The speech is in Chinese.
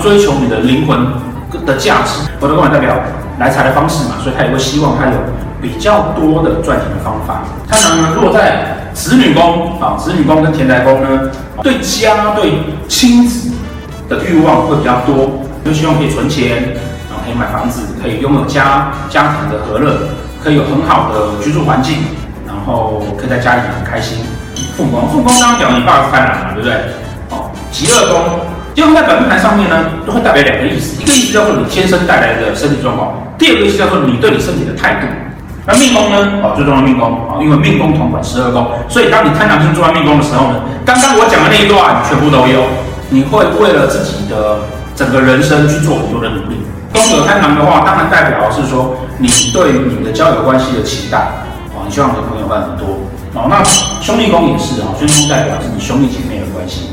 追求你的灵魂的价值。我的宫代表来财的方式嘛，所以他也会希望他有比较多的赚钱的方法。贪狼呢，如果在子女宫啊，子女宫跟田宅宫呢，对家对亲子的欲望会比较多，就希望可以存钱，然后可以买房子，可以拥有家家庭的和乐，可以有很好的居住环境，然后可以在家里很开心。父母宫，父母宫刚刚讲你爸是贪狼嘛，对不对？哦，极乐宫，疾厄宫在本命盘上面呢，都会代表两个意思，一个意思叫做你天生带来的身体状况，第二个意思叫做你对你身体的态度。那命宫呢？哦，最重要命宫啊，因为命宫统管十二宫，所以当你贪狼星坐在命宫的时候呢，刚刚我讲的那一段全部都有。你会为了自己的整个人生去做很多的努力。宫格贪狼的话，当然代表是说你对你的交友关系的期待啊，你希望你的朋友会很多。哦，那兄弟宫也是啊，兄弟宫代表是你兄弟姐妹的关系。